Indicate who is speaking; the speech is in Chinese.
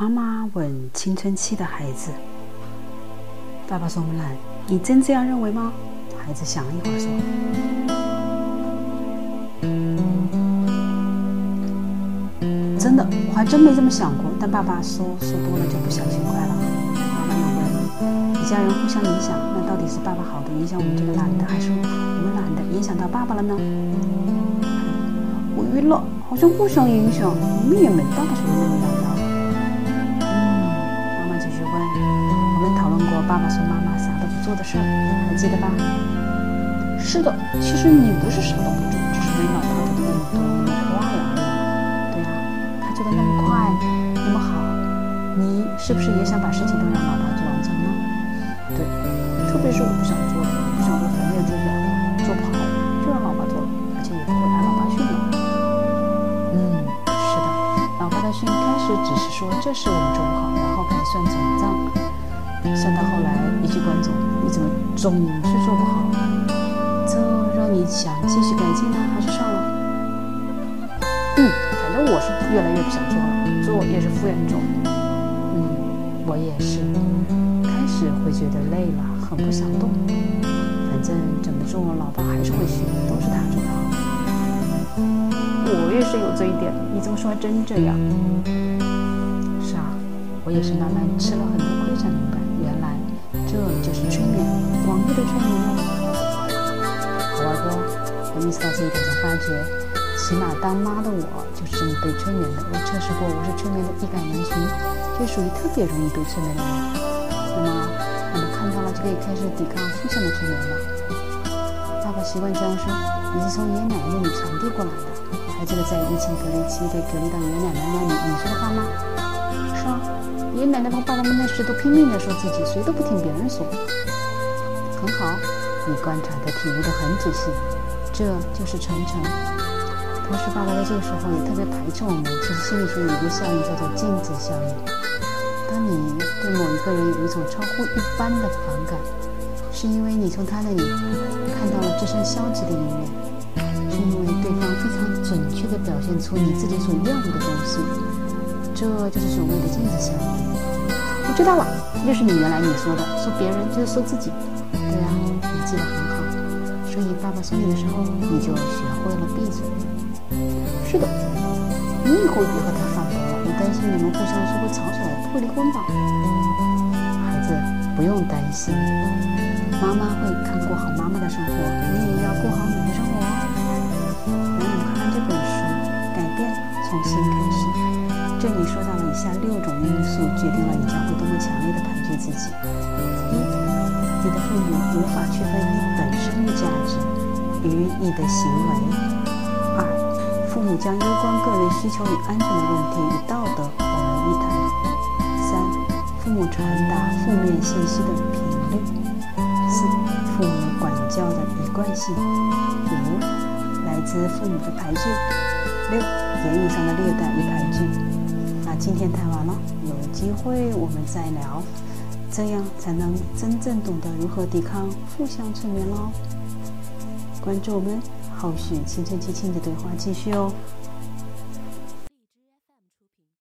Speaker 1: 妈妈问青春期的孩子：“爸爸说木兰，你真这样认为吗？”孩子想了一会儿说：“真的，我还真没这么想过。但爸爸说说多了就不小心快了。”妈妈又问：“一家人互相影响，那到底是爸爸好的影响我们这个懒的，还是我们懒的影响到爸爸了呢？”我晕了，好像互相影响，我们也没爸爸说的那么我们讨论过。爸爸说：“妈妈啥都不做的事儿，还记得吧？”是的，其实你不是啥都不做，只是没老爸做的那么多那么快而已。对呀，他做的那么快，那么好，你是不是也想把事情都让老爸做完成呢？对，特别是我不想做的，不想做反面做不了说这事我们做不好，然后开始算总账。算到后来，一句关总，你怎么总是做不好？这让你想继续改进呢，还是算了？嗯，反正我是越来越不想做了，做也是敷衍做。嗯，我也是，开始会觉得累了，很不想动。反正怎么做，老爸还是会训，都是他做的好。我也是有这一点，你这么说还真这样。也是慢慢吃了很多亏才明白。原来这就是催眠，广义的催眠哦。好玩不？我意识到这一点，才发觉，起码当妈的我就是这么被催眠的。我测试过，我是催眠的易感人群，就属于特别容易被催眠的人。那么，我们看到了，就可以开始抵抗负向的催眠了。爸爸习惯这样说：“你是从爷爷奶奶那里传递过来的。”还记得在疫情隔离期被隔离到爷爷奶奶那里你说的话吗？是啊。爷爷奶奶和爸爸们那时都拼命的说自己，谁都不听别人说。很好，你观察的、体会的很仔细，这就是传承。同时，爸爸在这个时候也特别排斥我们。其实心理学有一个效应叫做镜子效应。当你对某一个人有一种超乎一般的反感，是因为你从他那里看到了自身消极的一面，是因为对方非常准确地表现出你自己所厌恶的东西。这就是所谓的镜子效应。我知道了，就是你原来你说的，说别人就是说自己。对啊，你记得很好。所以爸爸说你的时候，你就学会了闭嘴。是的，你以后别和他反驳了，我担心你们互相说会吵起来，不会离婚吧？孩子，不用担心，妈妈会看过好妈妈的生活，你也要过好你的生活哦。下六种因素，决定了你将会多么强烈的排拒自己：一，你的父母无法区分你本身的价值与你的行为；二，父母将攸关个人需求与安全的问题与道德混为一谈；三，父母传达负面信息的频率；四，父母管教的一贯性；五，来自父母的排拒；六，言语上的虐待与排拒。今天谈完了，有机会我们再聊，这样才能真正懂得如何抵抗负向催眠喽。关注我们，后续青春期亲子对话继续哦。